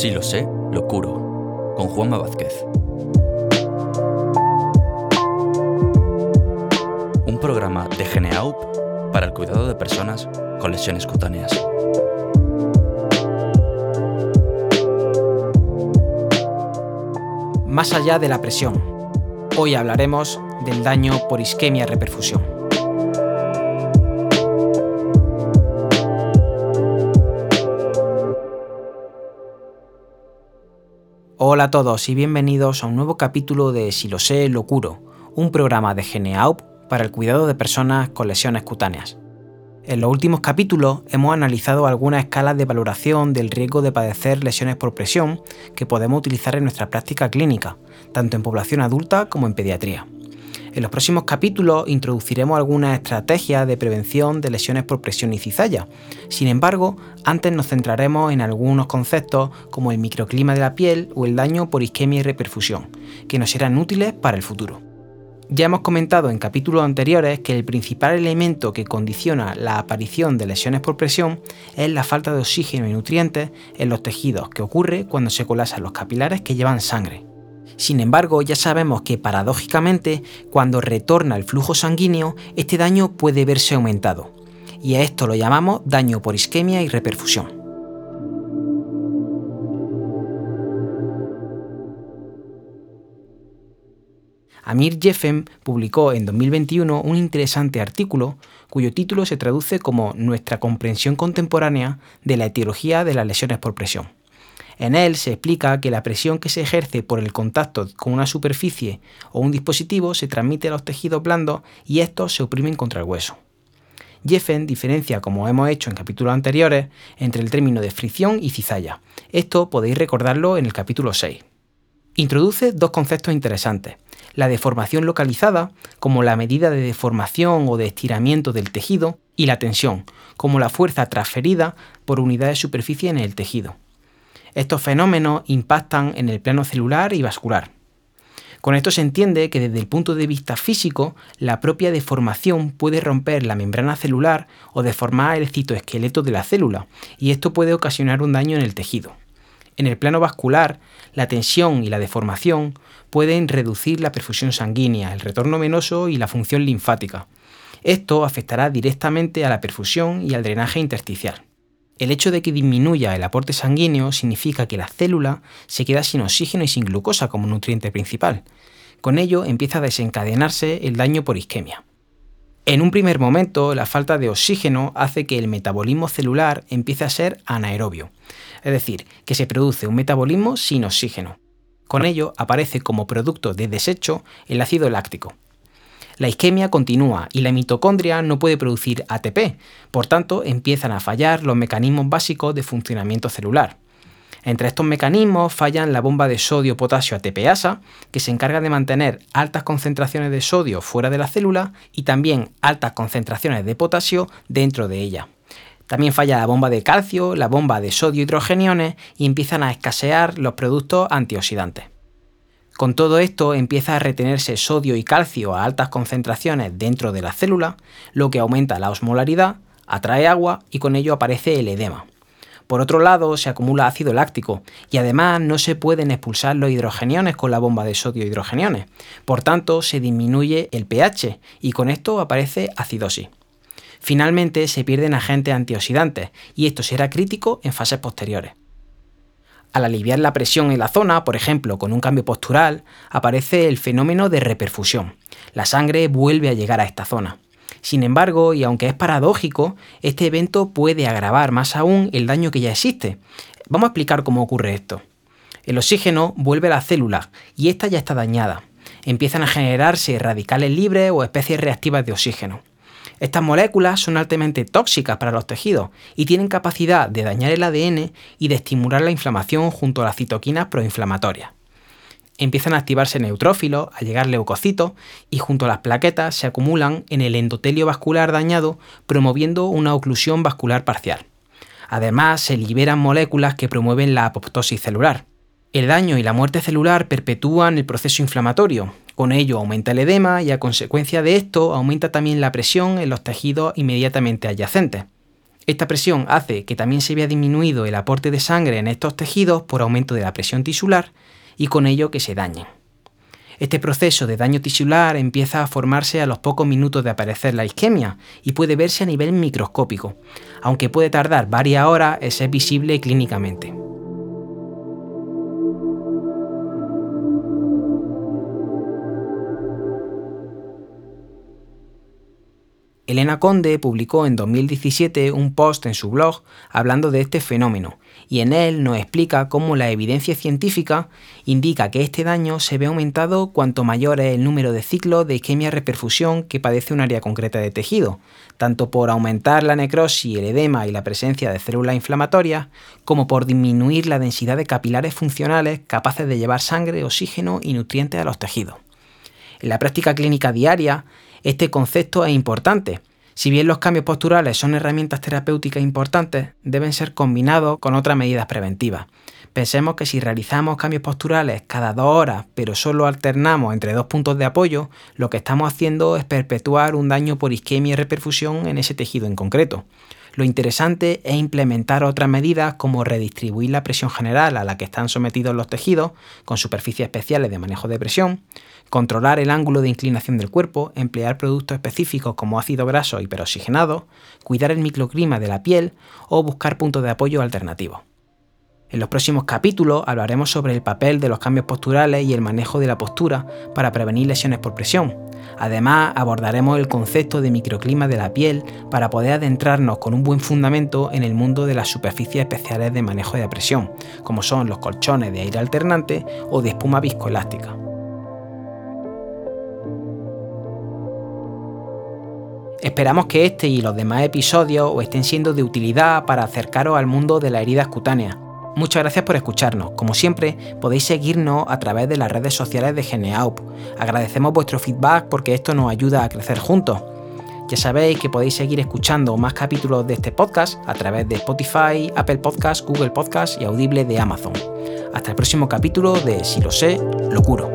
Si lo sé, lo curo, con Juanma Vázquez. Un programa de Geneaup para el cuidado de personas con lesiones cutáneas. Más allá de la presión, hoy hablaremos del daño por isquemia reperfusión. Hola a todos y bienvenidos a un nuevo capítulo de Si lo sé, lo curo, un programa de Geneaup para el cuidado de personas con lesiones cutáneas. En los últimos capítulos hemos analizado algunas escalas de valoración del riesgo de padecer lesiones por presión que podemos utilizar en nuestra práctica clínica, tanto en población adulta como en pediatría. En los próximos capítulos introduciremos algunas estrategias de prevención de lesiones por presión y cizalla. Sin embargo, antes nos centraremos en algunos conceptos como el microclima de la piel o el daño por isquemia y reperfusión, que nos serán útiles para el futuro. Ya hemos comentado en capítulos anteriores que el principal elemento que condiciona la aparición de lesiones por presión es la falta de oxígeno y nutrientes en los tejidos que ocurre cuando se colasan los capilares que llevan sangre. Sin embargo, ya sabemos que paradójicamente, cuando retorna el flujo sanguíneo, este daño puede verse aumentado. Y a esto lo llamamos daño por isquemia y reperfusión. Amir Jeffen publicó en 2021 un interesante artículo cuyo título se traduce como Nuestra comprensión contemporánea de la etiología de las lesiones por presión. En él se explica que la presión que se ejerce por el contacto con una superficie o un dispositivo se transmite a los tejidos blandos y estos se oprimen contra el hueso. Jeffen diferencia, como hemos hecho en capítulos anteriores, entre el término de fricción y cizalla. Esto podéis recordarlo en el capítulo 6. Introduce dos conceptos interesantes. La deformación localizada, como la medida de deformación o de estiramiento del tejido, y la tensión, como la fuerza transferida por unidad de superficie en el tejido. Estos fenómenos impactan en el plano celular y vascular. Con esto se entiende que desde el punto de vista físico, la propia deformación puede romper la membrana celular o deformar el citoesqueleto de la célula, y esto puede ocasionar un daño en el tejido. En el plano vascular, la tensión y la deformación pueden reducir la perfusión sanguínea, el retorno venoso y la función linfática. Esto afectará directamente a la perfusión y al drenaje intersticial. El hecho de que disminuya el aporte sanguíneo significa que la célula se queda sin oxígeno y sin glucosa como nutriente principal. Con ello empieza a desencadenarse el daño por isquemia. En un primer momento, la falta de oxígeno hace que el metabolismo celular empiece a ser anaerobio, es decir, que se produce un metabolismo sin oxígeno. Con ello aparece como producto de desecho el ácido láctico, la isquemia continúa y la mitocondria no puede producir ATP, por tanto empiezan a fallar los mecanismos básicos de funcionamiento celular. Entre estos mecanismos fallan la bomba de sodio-potasio ATPasa, que se encarga de mantener altas concentraciones de sodio fuera de la célula y también altas concentraciones de potasio dentro de ella. También falla la bomba de calcio, la bomba de sodio hidrogeniones y empiezan a escasear los productos antioxidantes. Con todo esto empieza a retenerse sodio y calcio a altas concentraciones dentro de la célula, lo que aumenta la osmolaridad, atrae agua y con ello aparece el edema. Por otro lado, se acumula ácido láctico y además no se pueden expulsar los hidrogeniones con la bomba de sodio hidrogeniones. Por tanto, se disminuye el pH y con esto aparece acidosis. Finalmente, se pierden agentes antioxidantes y esto será crítico en fases posteriores. Al aliviar la presión en la zona, por ejemplo, con un cambio postural, aparece el fenómeno de reperfusión. La sangre vuelve a llegar a esta zona. Sin embargo, y aunque es paradójico, este evento puede agravar más aún el daño que ya existe. Vamos a explicar cómo ocurre esto. El oxígeno vuelve a la célula y esta ya está dañada. Empiezan a generarse radicales libres o especies reactivas de oxígeno. Estas moléculas son altamente tóxicas para los tejidos y tienen capacidad de dañar el ADN y de estimular la inflamación junto a las citoquinas proinflamatorias. Empiezan a activarse neutrófilos, a llegar leucocitos y junto a las plaquetas se acumulan en el endotelio vascular dañado, promoviendo una oclusión vascular parcial. Además, se liberan moléculas que promueven la apoptosis celular. El daño y la muerte celular perpetúan el proceso inflamatorio, con ello aumenta el edema y a consecuencia de esto aumenta también la presión en los tejidos inmediatamente adyacentes. Esta presión hace que también se vea disminuido el aporte de sangre en estos tejidos por aumento de la presión tisular y con ello que se dañen. Este proceso de daño tisular empieza a formarse a los pocos minutos de aparecer la isquemia y puede verse a nivel microscópico, aunque puede tardar varias horas en ser visible clínicamente. Elena Conde publicó en 2017 un post en su blog hablando de este fenómeno y en él nos explica cómo la evidencia científica indica que este daño se ve aumentado cuanto mayor es el número de ciclos de isquemia reperfusión que padece un área concreta de tejido, tanto por aumentar la necrosis, el edema y la presencia de células inflamatorias, como por disminuir la densidad de capilares funcionales capaces de llevar sangre, oxígeno y nutrientes a los tejidos. En la práctica clínica diaria, este concepto es importante. Si bien los cambios posturales son herramientas terapéuticas importantes, deben ser combinados con otras medidas preventivas. Pensemos que si realizamos cambios posturales cada dos horas, pero solo alternamos entre dos puntos de apoyo, lo que estamos haciendo es perpetuar un daño por isquemia y reperfusión en ese tejido en concreto. Lo interesante es implementar otras medidas como redistribuir la presión general a la que están sometidos los tejidos con superficies especiales de manejo de presión, controlar el ángulo de inclinación del cuerpo, emplear productos específicos como ácido graso hiperoxigenado, cuidar el microclima de la piel o buscar puntos de apoyo alternativos. En los próximos capítulos hablaremos sobre el papel de los cambios posturales y el manejo de la postura para prevenir lesiones por presión. Además, abordaremos el concepto de microclima de la piel para poder adentrarnos con un buen fundamento en el mundo de las superficies especiales de manejo de presión, como son los colchones de aire alternante o de espuma viscoelástica. Esperamos que este y los demás episodios os estén siendo de utilidad para acercaros al mundo de las heridas cutáneas. Muchas gracias por escucharnos. Como siempre, podéis seguirnos a través de las redes sociales de Geneaup. Agradecemos vuestro feedback porque esto nos ayuda a crecer juntos. Ya sabéis que podéis seguir escuchando más capítulos de este podcast a través de Spotify, Apple Podcasts, Google Podcasts y Audible de Amazon. Hasta el próximo capítulo de Si lo sé, lo curo.